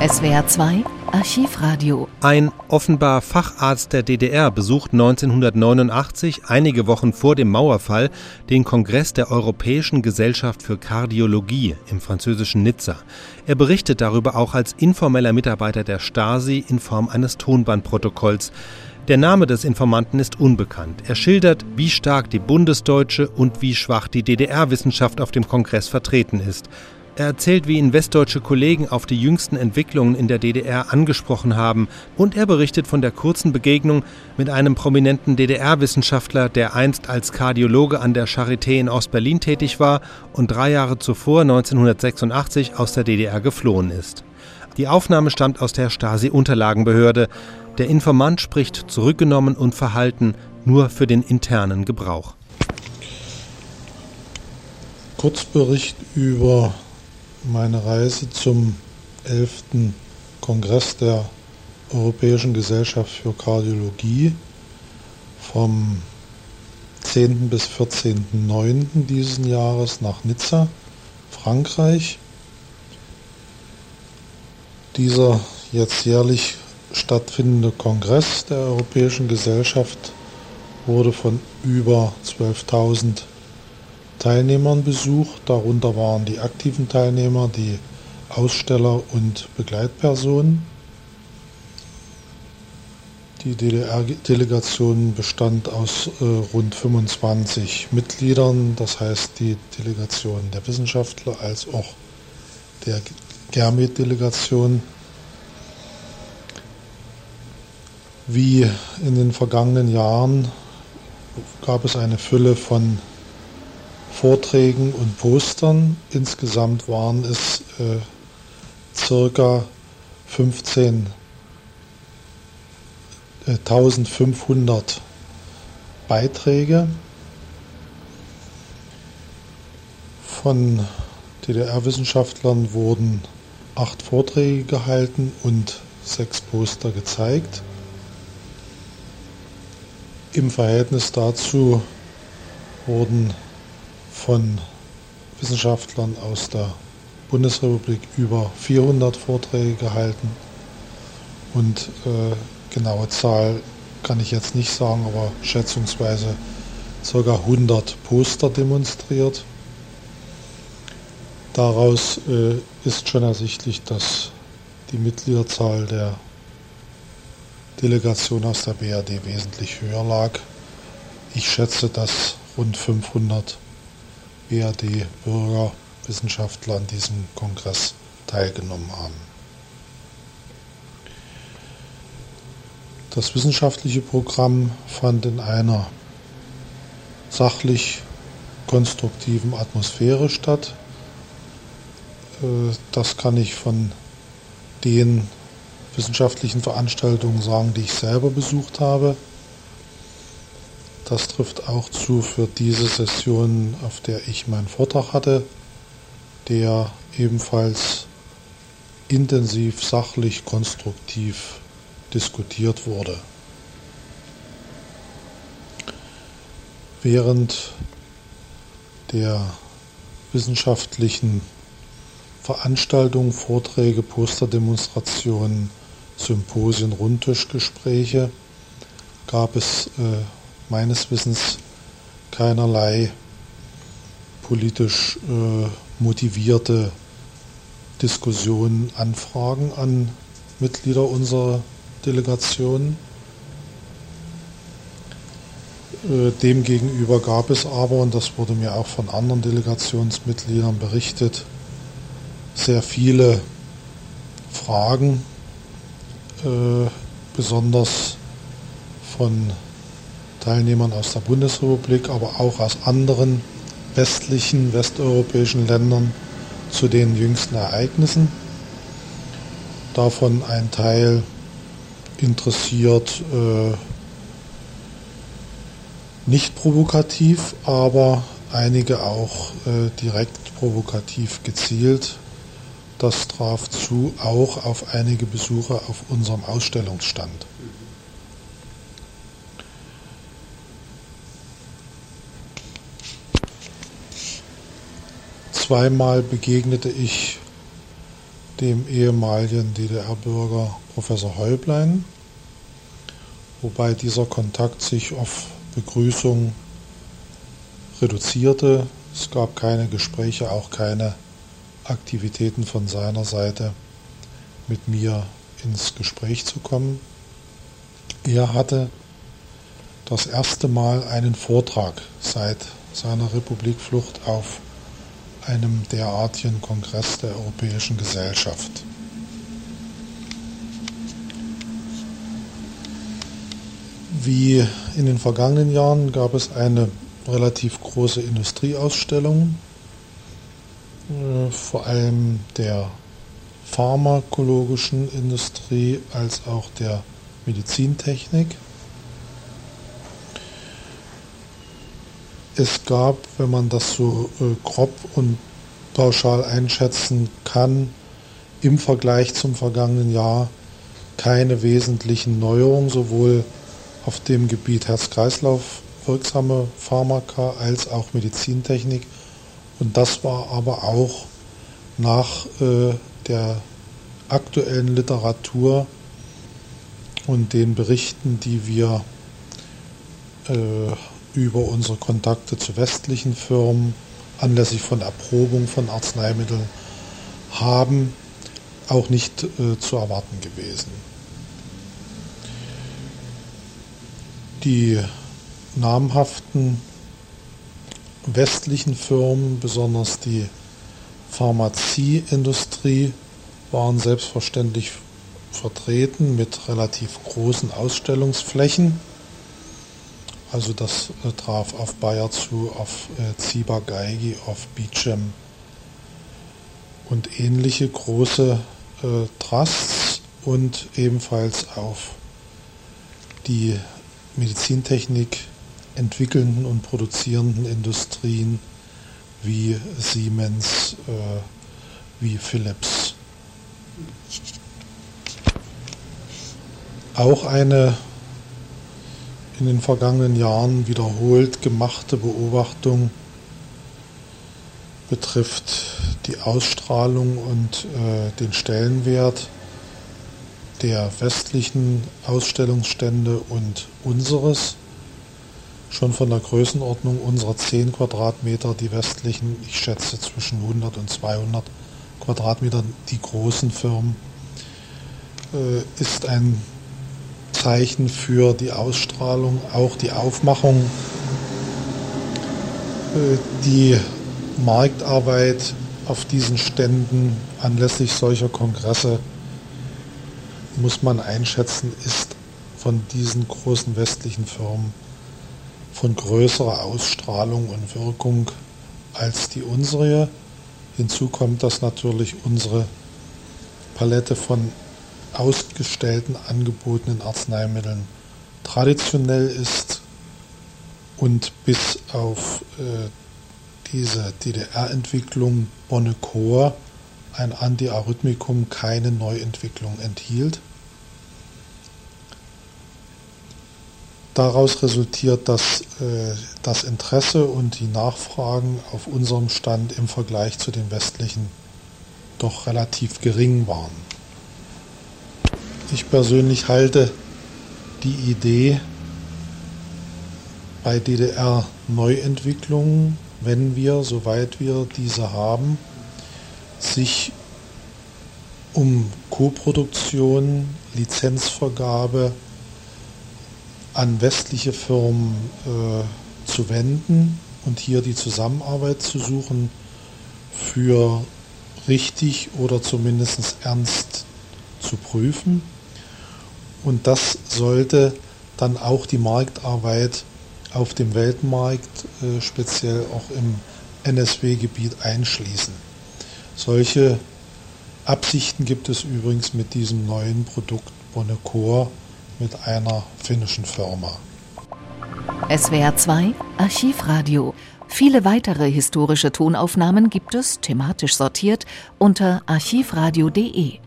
SWR 2 Archivradio. Ein offenbar Facharzt der DDR besucht 1989, einige Wochen vor dem Mauerfall, den Kongress der Europäischen Gesellschaft für Kardiologie im französischen Nizza. Er berichtet darüber auch als informeller Mitarbeiter der Stasi in Form eines Tonbandprotokolls. Der Name des Informanten ist unbekannt. Er schildert, wie stark die bundesdeutsche und wie schwach die DDR-Wissenschaft auf dem Kongress vertreten ist. Er erzählt, wie ihn westdeutsche Kollegen auf die jüngsten Entwicklungen in der DDR angesprochen haben und er berichtet von der kurzen Begegnung mit einem prominenten DDR-Wissenschaftler, der einst als Kardiologe an der Charité in Ostberlin tätig war und drei Jahre zuvor 1986 aus der DDR geflohen ist. Die Aufnahme stammt aus der Stasi-Unterlagenbehörde. Der Informant spricht zurückgenommen und verhalten nur für den internen Gebrauch. Kurzbericht über meine Reise zum 11. Kongress der Europäischen Gesellschaft für Kardiologie vom 10. bis 14.09. dieses Jahres nach Nizza, Frankreich. Dieser jetzt jährlich stattfindende Kongress der Europäischen Gesellschaft wurde von über 12.000 Teilnehmern besucht. Darunter waren die aktiven Teilnehmer, die Aussteller und Begleitpersonen. Die DDR-Delegation bestand aus äh, rund 25 Mitgliedern, das heißt die Delegation der Wissenschaftler als auch der Germet-Delegation. Wie in den vergangenen Jahren gab es eine Fülle von Vorträgen und Postern. Insgesamt waren es äh, circa 15, äh, 1500 Beiträge von DDR-Wissenschaftlern wurden acht Vorträge gehalten und sechs Poster gezeigt. Im Verhältnis dazu wurden von Wissenschaftlern aus der Bundesrepublik über 400 Vorträge gehalten und äh, genaue Zahl kann ich jetzt nicht sagen, aber schätzungsweise ca. 100 Poster demonstriert. Daraus äh, ist schon ersichtlich, dass die Mitgliederzahl der Delegation aus der BRD wesentlich höher lag. Ich schätze, dass rund 500 BRD-Bürger, Wissenschaftler an diesem Kongress teilgenommen haben. Das wissenschaftliche Programm fand in einer sachlich konstruktiven Atmosphäre statt. Äh, das kann ich von den wissenschaftlichen Veranstaltungen sagen, die ich selber besucht habe. Das trifft auch zu für diese Session, auf der ich meinen Vortrag hatte, der ebenfalls intensiv, sachlich, konstruktiv diskutiert wurde. Während der wissenschaftlichen Veranstaltungen, Vorträge, Posterdemonstrationen, Symposien, Rundtischgespräche gab es äh, meines Wissens keinerlei politisch äh, motivierte Diskussionen, Anfragen an Mitglieder unserer Delegation. Äh, demgegenüber gab es aber, und das wurde mir auch von anderen Delegationsmitgliedern berichtet, sehr viele Fragen, äh, besonders von Teilnehmern aus der Bundesrepublik, aber auch aus anderen westlichen, westeuropäischen Ländern zu den jüngsten Ereignissen. Davon ein Teil interessiert äh, nicht provokativ, aber einige auch äh, direkt provokativ gezielt. Das traf zu auch auf einige Besucher auf unserem Ausstellungsstand. Zweimal begegnete ich dem ehemaligen DDR-Bürger Professor Häublein, wobei dieser Kontakt sich auf Begrüßung reduzierte. Es gab keine Gespräche, auch keine Aktivitäten von seiner Seite mit mir ins Gespräch zu kommen. Er hatte das erste Mal einen Vortrag seit seiner Republikflucht auf einem derartigen Kongress der Europäischen Gesellschaft. Wie in den vergangenen Jahren gab es eine relativ große Industrieausstellung, äh, vor allem der pharmakologischen Industrie als auch der Medizintechnik. Es gab, wenn man das so äh, grob und pauschal einschätzen kann, im Vergleich zum vergangenen Jahr keine wesentlichen Neuerungen, sowohl auf dem Gebiet Herz-Kreislauf wirksame Pharmaka als auch Medizintechnik. Und das war aber auch nach äh, der aktuellen Literatur und den Berichten, die wir äh, über unsere Kontakte zu westlichen Firmen anlässlich von Erprobung von Arzneimitteln haben, auch nicht äh, zu erwarten gewesen. Die namhaften westlichen Firmen, besonders die Pharmazieindustrie, waren selbstverständlich vertreten mit relativ großen Ausstellungsflächen. Also das äh, traf auf Bayer zu, auf äh, Ziba Geigi, auf Beecham und ähnliche große äh, Trusts und ebenfalls auf die Medizintechnik entwickelnden und produzierenden Industrien wie Siemens, äh, wie Philips. Auch eine in den vergangenen Jahren wiederholt gemachte Beobachtung betrifft die Ausstrahlung und äh, den Stellenwert der westlichen Ausstellungsstände und unseres. Schon von der Größenordnung unserer 10 Quadratmeter, die westlichen, ich schätze zwischen 100 und 200 Quadratmeter, die großen Firmen, äh, ist ein Zeichen für die Ausstrahlung, auch die Aufmachung, äh, die Marktarbeit auf diesen Ständen anlässlich solcher Kongresse muss man einschätzen, ist von diesen großen westlichen Firmen von größerer Ausstrahlung und Wirkung als die unsere. Hinzu kommt, dass natürlich unsere Palette von ausgestellten angebotenen Arzneimitteln traditionell ist und bis auf äh, diese DDR-Entwicklung Bonnecor ein Antiarrhythmikum keine Neuentwicklung enthielt. Daraus resultiert, dass äh, das Interesse und die Nachfragen auf unserem Stand im Vergleich zu den westlichen doch relativ gering waren. Ich persönlich halte die Idee bei DDR-Neuentwicklungen, wenn wir, soweit wir diese haben, sich um Koproduktion, Lizenzvergabe an westliche Firmen äh, zu wenden und hier die Zusammenarbeit zu suchen, für richtig oder zumindest ernst zu prüfen. Und das sollte dann auch die Marktarbeit auf dem Weltmarkt, äh, speziell auch im NSW-Gebiet einschließen. Solche Absichten gibt es übrigens mit diesem neuen Produkt Bonnecore mit einer finnischen Firma. SWR 2 Archivradio. Viele weitere historische Tonaufnahmen gibt es, thematisch sortiert, unter archivradio.de.